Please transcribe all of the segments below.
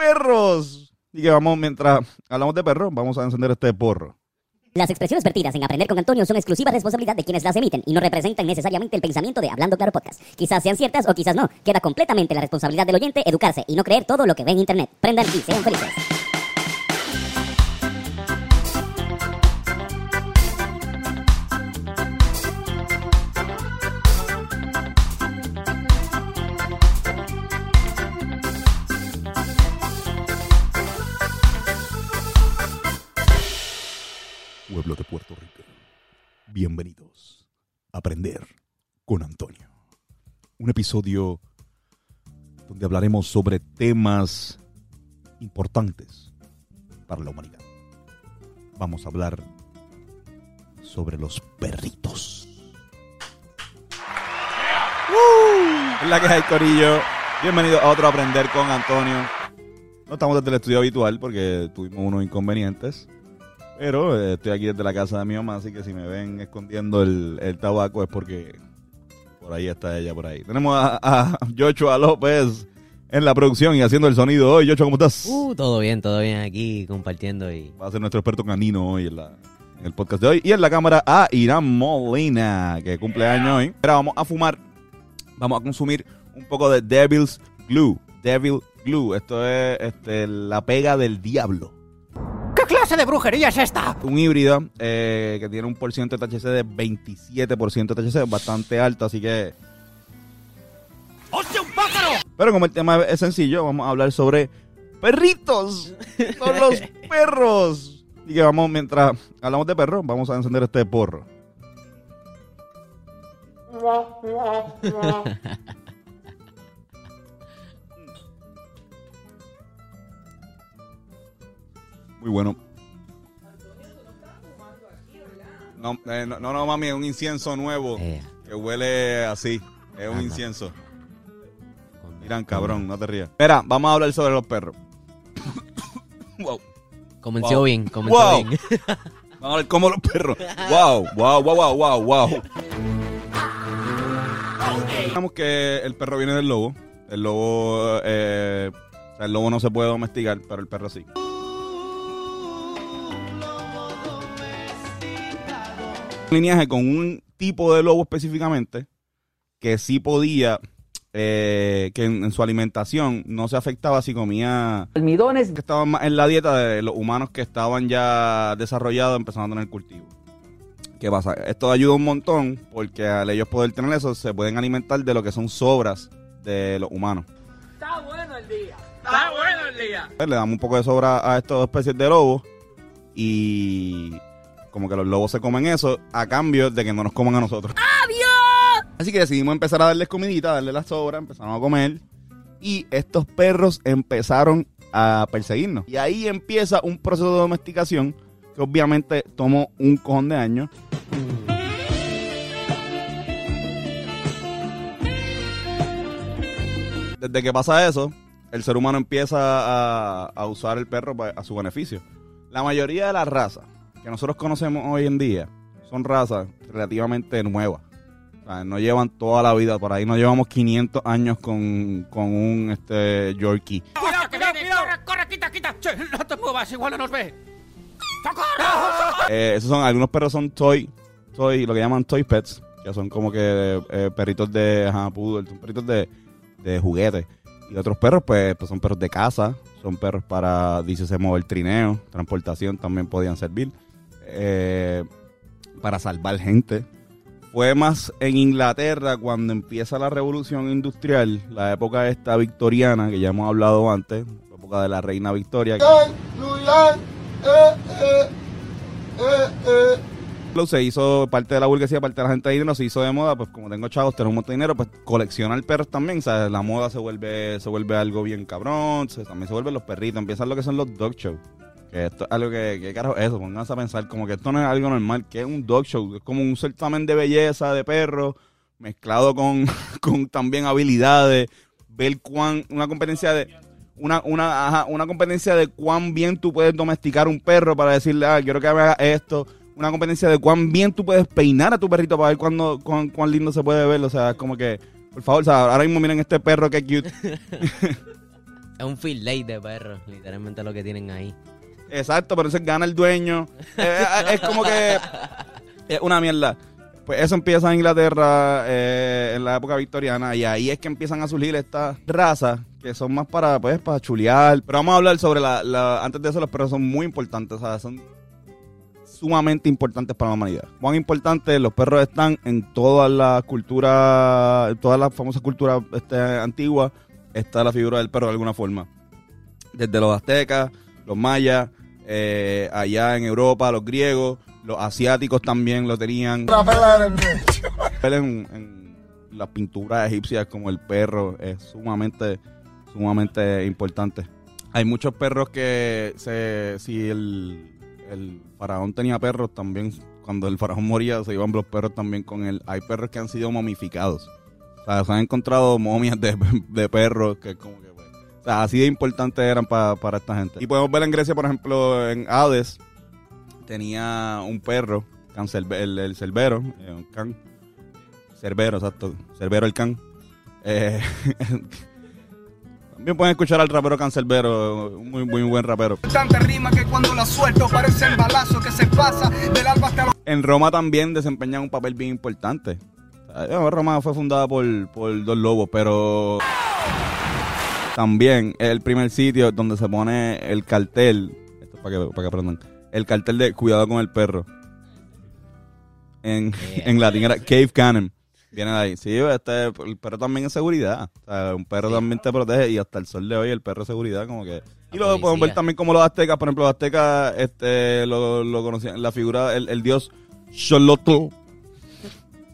perros. Y que vamos, mientras hablamos de perros, vamos a encender este porro. Las expresiones vertidas en Aprender con Antonio son exclusiva responsabilidad de quienes las emiten y no representan necesariamente el pensamiento de Hablando Claro Podcast. Quizás sean ciertas o quizás no. Queda completamente la responsabilidad del oyente educarse y no creer todo lo que ve en Internet. Prendan y sean felices. Pueblo de Puerto Rico. Bienvenidos a Aprender con Antonio. Un episodio donde hablaremos sobre temas importantes para la humanidad. Vamos a hablar sobre los perritos. Es la que hay, Corillo. Bienvenido a otro Aprender con Antonio. No estamos desde el estudio habitual porque tuvimos unos inconvenientes. Pero eh, estoy aquí desde la casa de mi mamá, así que si me ven escondiendo el, el tabaco es porque por ahí está ella, por ahí. Tenemos a, a Joshua López en la producción y haciendo el sonido hoy. Joshua, ¿cómo estás? Uh, todo bien, todo bien aquí compartiendo y Va a ser nuestro experto canino hoy en, la- en el podcast de hoy. Y en la cámara a Irán Molina, que cumple años hoy. Ahora vamos a fumar, vamos a consumir un poco de Devil's Glue. Devil Glue, esto es este, la pega del diablo. ¿Qué clase de brujería es esta? un híbrido eh, que tiene un por ciento de THC de 27% de THC, bastante alto, así que... ¡Hostia, un pájaro! Pero como el tema es sencillo, vamos a hablar sobre perritos. Son los perros. Y que vamos, mientras hablamos de perros, vamos a encender este porro. Muy bueno. No, eh, no, no, mami, es un incienso nuevo Eh, que huele así. Es un Anda. incienso. Miran, cabrón, no te rías. Mira, vamos a hablar sobre los perros. wow. Comenzó Wow. bien, comenzó Wow. bien. Vamos a ver cómo los perros. Wow, wow, wow, wow, wow, wow. Digamos que el perro viene del lobo. El lobo, eh, el lobo no se puede domesticar, pero el perro sí. Lineaje con un tipo de lobo específicamente que sí podía, eh, que en, en su alimentación no se afectaba si comía Almidones. que estaban más en la dieta de los humanos que estaban ya desarrollados empezando a tener cultivo. ¿Qué pasa? Esto ayuda un montón porque al ellos poder tener eso se pueden alimentar de lo que son sobras de los humanos. Está bueno el día. Está bueno el día. Le damos un poco de sobra a estas especies de lobos y como que los lobos se comen eso a cambio de que no nos coman a nosotros. Así que decidimos empezar a darles comidita, darle la sobra, empezamos a comer y estos perros empezaron a perseguirnos. Y ahí empieza un proceso de domesticación que obviamente tomó un cojón de años. Desde que pasa eso, el ser humano empieza a, a usar el perro a su beneficio. La mayoría de las razas que nosotros conocemos hoy en día son razas relativamente nuevas. O sea, no llevan toda la vida por ahí. No llevamos 500 años con, con un este, Yorkie. Cuidado, cuidado, cuidado. Corre, corre, quita, quita. Che, no te muevas, igual no nos ve. ¡Socorro! Eh, esos son, algunos perros son toy, toy, lo que llaman toy pets, que son como que eh, perritos de ajá, poodle, son perritos de, de juguete. Y otros perros, pues, pues son perros de casa, son perros para, dice, se mover trineo, transportación también podían servir, eh, para salvar gente. Fue más en Inglaterra cuando empieza la revolución industrial, la época esta victoriana, que ya hemos hablado antes, la época de la reina Victoria. Se hizo parte de la burguesía, parte de la gente de dinero, se hizo de moda, pues como tengo chavos, tengo un montón de dinero, pues coleccionar perros también, la moda se vuelve, se vuelve algo bien cabrón, se- también se vuelven los perritos, empiezan lo que son los dog shows. Que esto es algo que, que carajo es eso, pónganse a pensar, como que esto no es algo normal, que es un dog show, es como un certamen de belleza de perros, mezclado con, con también habilidades, ver cuán, una competencia de, una, una, ajá, una competencia de cuán bien tú puedes domesticar un perro para decirle, ah, quiero que haga esto. Una competencia de cuán bien tú puedes peinar a tu perrito para ver cuándo, cuán, lindo se puede ver. O sea, es como que, por favor, o sea, ahora mismo miren este perro que cute. Es un field de perros, literalmente lo que tienen ahí. Exacto, pero entonces gana el dueño. Eh, eh, es como que es una mierda. Pues eso empieza en Inglaterra eh, en la época victoriana y ahí es que empiezan a surgir estas razas que son más para pues para chulear. Pero vamos a hablar sobre la, la- antes de eso los perros son muy importantes, o sea, son sumamente importantes para la humanidad. Cuán importantes los perros están en todas las culturas, todas las famosas culturas este, antiguas, está la figura del perro de alguna forma. Desde los aztecas, los mayas, eh, allá en Europa, los griegos, los asiáticos también lo tenían. En, en las pinturas egipcias como el perro es sumamente, sumamente importante. Hay muchos perros que se, si el, el faraón tenía perros también, cuando el faraón moría se iban los perros también con él. Hay perros que han sido momificados. O sea, se han encontrado momias de, de perros que como que, o sea, así de importantes eran pa- para esta gente. Y podemos ver en Grecia, por ejemplo, en Hades, tenía un perro, cancelbe- el, el cerbero, eh, un can, cerbero, exacto, cerbero el can. Eh, también pueden escuchar al rapero cancelbero, un muy, muy buen rapero. Tanta rima que cuando la suelto parece el balazo que se pasa del alba hasta los En Roma también desempeñan un papel bien importante. Eh, Roma fue fundada por, por dos lobos, pero también es el primer sitio donde se pone el cartel. Esto es para que, para que aprendan. El cartel de cuidado con el perro. En, en latín era Cave Cannon. Viene de ahí. Sí, este, el perro también es seguridad. O sea, un perro también te protege y hasta el sol de hoy el perro es seguridad como que... Y La luego podemos ver policía. también como los aztecas, por ejemplo, los aztecas este, lo, lo conocían, la figura, el, el dios Xolotl,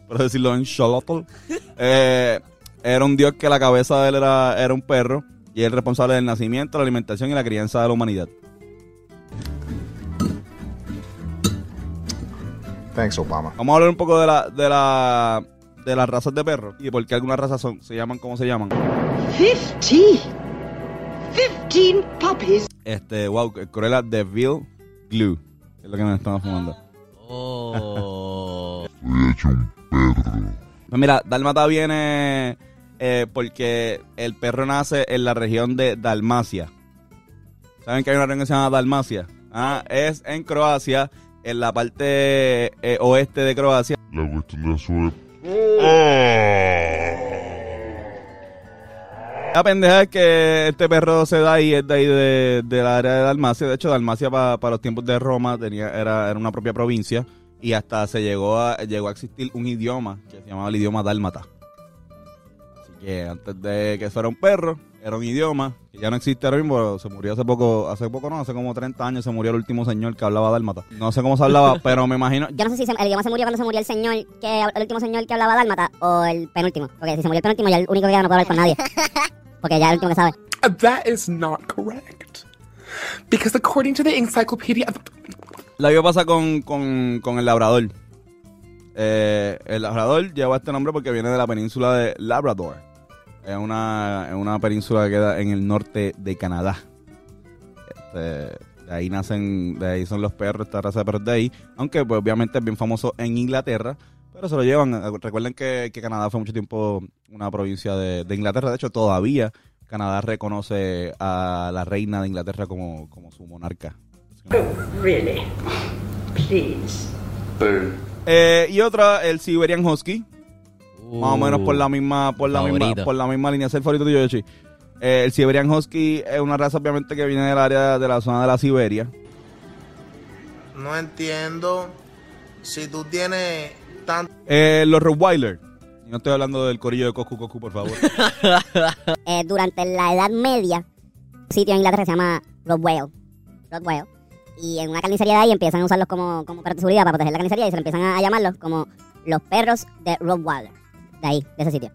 por decirlo en Xolotl, eh, era un dios que la cabeza de él era, era un perro y es el responsable del nacimiento, la alimentación y la crianza de la humanidad. Thanks, Obama. Vamos a hablar un poco de la, de la, de las razas de perros y por qué algunas razas son, se llaman como se llaman. 50. 15 puppies. Este, wow, Cruella de Ville Glue, es lo que nos estamos fumando. Oh. Pues mira, Dálmata viene eh, porque el perro nace en la región de Dalmacia. ¿Saben que hay una región que se llama Dalmacia? Ah, es en Croacia, en la parte eh, oeste de Croacia. La cuestión de la sobre... La pendeja es que este perro se da ahí, es de ahí de, del área de Dalmacia. De hecho, Dalmacia pa- para los tiempos de Roma tenía, era, era una propia provincia y hasta se llegó a, llegó a existir un idioma que se llamaba el idioma dálmata. Así que antes de que eso era un perro, era un idioma que ya no existe ahora mismo. Se murió hace poco, hace poco no, hace como 30 años se murió el último señor que hablaba dálmata. No sé cómo se hablaba, pero me imagino. Yo no sé si se- el idioma se murió cuando se murió el señor, que el último señor que hablaba dálmata, o el penúltimo. Porque si se murió el penúltimo, ya el único que queda no puede hablar con nadie. Porque ya es el último que sabe. That is not correct. Because according to the encyclopedia, La misma pasa con, con, con el labrador. Eh, el labrador lleva este nombre porque viene de la península de Labrador. Es una, es una península que queda en el norte de Canadá. Este, de ahí nacen, de ahí son los perros, esta raza de perros de ahí. Aunque pues, obviamente es bien famoso en Inglaterra. Pero se lo llevan. Recuerden que, que Canadá fue mucho tiempo una provincia de, de Inglaterra. De hecho, todavía Canadá reconoce a la reina de Inglaterra como, como su monarca. Really? Please. Eh, y otra, el Siberian Husky. Más o menos por la misma, por la misma, por la misma línea. Es el favorito tuyo, Yoshi. Eh, el Siberian Husky es una raza obviamente que viene del área de la zona de la Siberia. No entiendo. Si tú tienes tanto. Eh, los Rottweiler. No estoy hablando del corillo de Coscu Coscu, por favor. Eh, durante la Edad Media, un sitio en Inglaterra se llama Rottweil. Rottweil. Y en una carnicería de ahí empiezan a usarlos como, como de seguridad para proteger la carnicería y se le empiezan a, llamarlos como los perros de Rottweiler. De ahí, de ese sitio.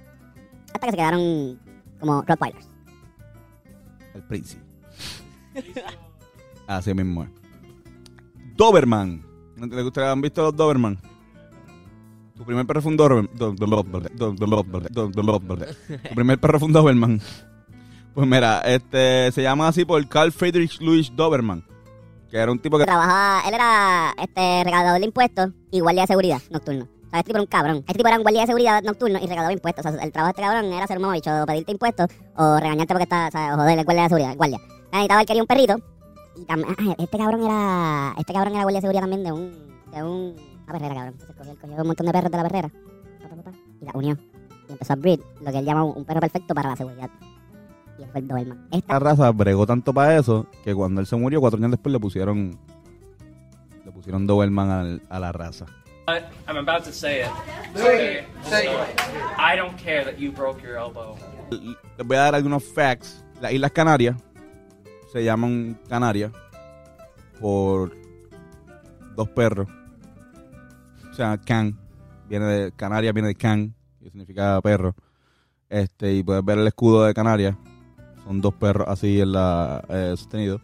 Hasta que se quedaron como Rottweilers. el príncipe. Así mismo es. Doberman. ¿No te- ¿Les gustaría- ¿Han visto los Doberman? Tu primer perro fue un Doberman. Do- do- do- do- do- do- do- do- Tu primer perro fue un Doberman. Pues mira, este se llama así por Carl Friedrich Louis Doberman. Que era un tipo que Trabajaba, él era este recaudador de impuestos y guardia de seguridad nocturno. sea, este tipo era un cabrón. Este tipo era un guardia de seguridad nocturno y recaudaba impuestos. O sea, el trabajo de este cabrón era ser un mamabicho, o pedirte impuestos, o regañarte porque está, o sea, o joder, el guardia de seguridad, el guardia. Necesitaba, él quería un perrito. Y también, ah, este cabrón era, este cabrón era guardia de seguridad también de un, de un, una perrera, cabrón. Entonces cogió, cogió un montón de perros de la perrera. y la unió. Y empezó a breed, lo que él llama un perro perfecto para la seguridad. Y él fue el Doberman. Esta La raza bregó tanto para eso que cuando él se murió, cuatro años después le pusieron. Le pusieron Doberman al- a la raza. But I'm about to say it. Okay, so I don't care that you broke your elbow. Les voy a dar algunos facts. Las Islas Canarias se llaman Canarias por dos perros. O sea, can viene de Canarias viene de can, que significa perro. Este y puedes ver el escudo de Canarias. Son dos perros así en la eh, sostenido.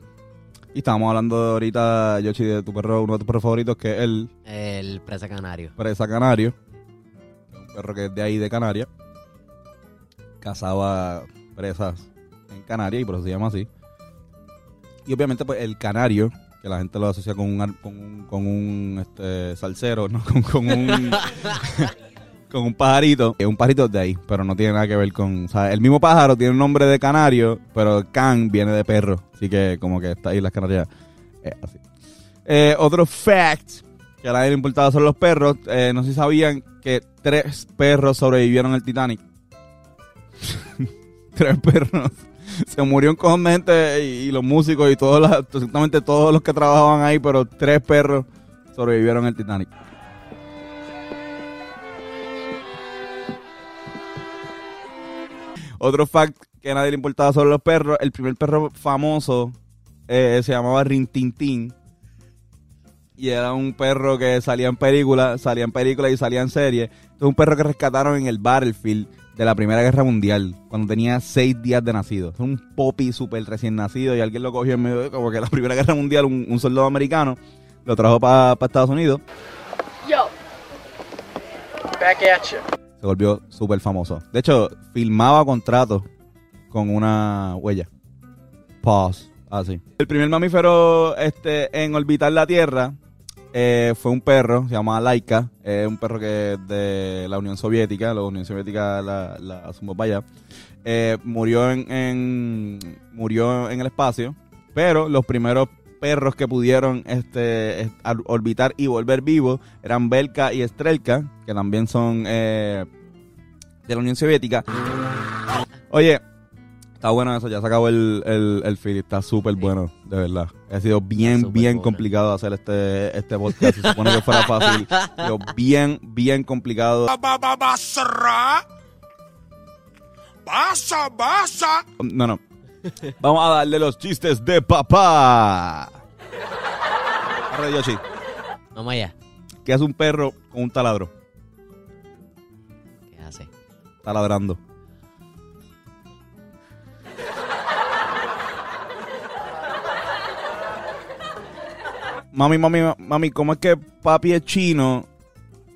Y estábamos hablando ahorita, Yoshi, de tu perro, uno de tus perros favoritos, que es el El presa canario. presa canario. Un perro que es de ahí de Canarias. Cazaba presas en Canarias y por eso se llama así. Y obviamente pues el canario, que la gente lo asocia con un, con un, con un este, salsero, ¿no? Con, con un... con un pajarito. Es un pajarito de ahí, pero no tiene nada que ver con... O sea, el mismo pájaro tiene un nombre de canario, pero can viene de perro. Así que como que está ahí las canarias es así. Eh, otro fact que a nadie le importaba son los perros. Eh, no sé si sabían que tres perros sobrevivieron al Titanic. tres perros. Se murió un cojón gente y, los músicos y todos las- absolutamente todos los que trabajaban ahí, pero tres perros sobrevivieron al Titanic. Otro fact que nadie le importaba sobre los perros, el primer perro famoso eh, se llamaba Rintintín. Y era un perro que salía en películas, salía en películas y salía en series. Es un perro que rescataron en el Battlefield de la Primera Guerra Mundial, cuando tenía seis días de nacido. Es un popi súper recién nacido y alguien lo cogió en medio de como que la Primera Guerra Mundial, un, un soldado americano, lo trajo para Estados Unidos. Yo. Back at you. Se volvió súper famoso. De hecho, filmaba contratos con una huella. Pause. Así. El primer mamífero este, en orbitar la Tierra eh, fue un perro, se llamaba Laika. Es un perro que es de la Unión Soviética. La Unión Soviética la, la para allá. Eh, murió, en- murió en el espacio. Pero los primeros perros que pudieron este, est- ar- orbitar y volver vivos eran Belka y Strelka, que también son eh, de la Unión Soviética. Oye, está bueno eso, ya se acabó el, el, el feed, está súper bueno, de verdad. Ha sido bien, bien complicado hacer este, este podcast. Se supone que fuera fácil, pero bien, bien complicado. No, no. Vamos a darle los chistes de papá. Arre, Yoshi. Vamos allá. ¿Qué hace un perro con un taladro? ¿Qué hace? Taladrando. Mami, mami, mami, ¿cómo es que papi es chino,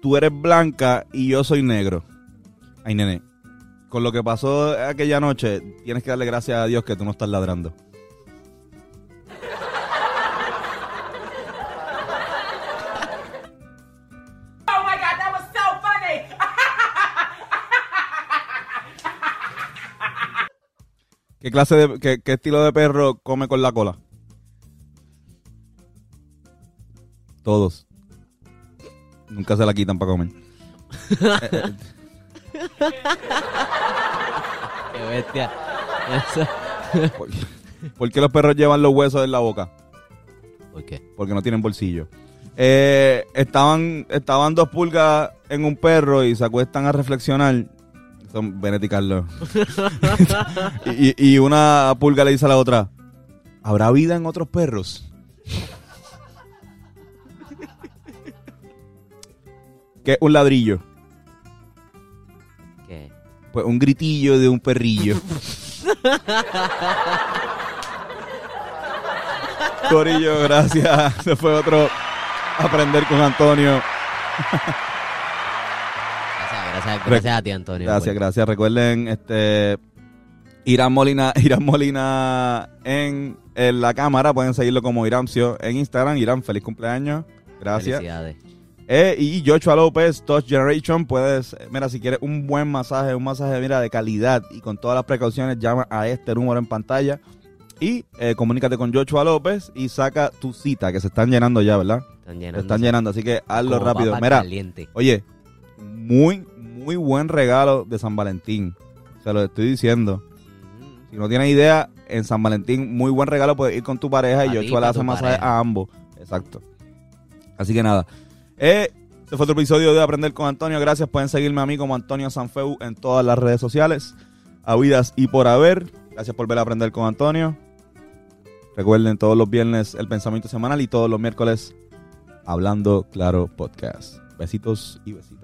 tú eres blanca y yo soy negro? Ay, nene, con lo que pasó aquella noche, tienes que darle gracias a Dios que tú no estás ladrando. Oh my god, that was so funny! ¿Qué clase de, qué, qué estilo de perro come con la cola? Todos. Nunca se la quitan para comer. Qué bestia. ¿Por, por qué los perros llevan los huesos en la boca? ¿Por qué? Porque no tienen bolsillo. Eh, estaban, estaban dos pulgas en un perro y se acuestan a reflexionar. Son Benet y Carlos. y, y- y una pulga le dice a la otra: ¿Habrá vida en otros perros? ¿Qué es un ladrillo? Pues un gritillo de un perrillo. Corillo, gracias. Se fue otro aprender con Antonio. Gracias, gracias, gracias a ti, Antonio. Gracias, gracias. Recuerden, este Irán Molina, Irán Molina en, en la cámara. Pueden seguirlo como Iramcio en Instagram. Irán, feliz cumpleaños. Gracias. Felicidades. Eh, y Joshua López, Touch Generation, puedes, eh, mira, si quieres un buen masaje, un masaje, mira, de calidad y con todas las precauciones, llama a este número en pantalla y eh, comunícate con Joshua López y saca tu cita, que se están llenando ya, ¿verdad? Están Se llenando. están llenando, así que hazlo Como rápido. Mira, caliente. oye, muy, muy buen regalo de San Valentín. Se lo estoy diciendo. Si no tienes idea, en San Valentín, muy buen regalo, puedes ir con tu pareja y Joshua le hace masaje a ambos. Exacto. Así que nada. Eh, este fue otro episodio de Aprender con Antonio. Gracias. Pueden seguirme a mí como Antonio Sanfeu en todas las redes sociales. Habidas y por haber. Gracias por ver a Aprender con Antonio. Recuerden todos los viernes el pensamiento semanal y todos los miércoles Hablando Claro Podcast. Besitos y besitas.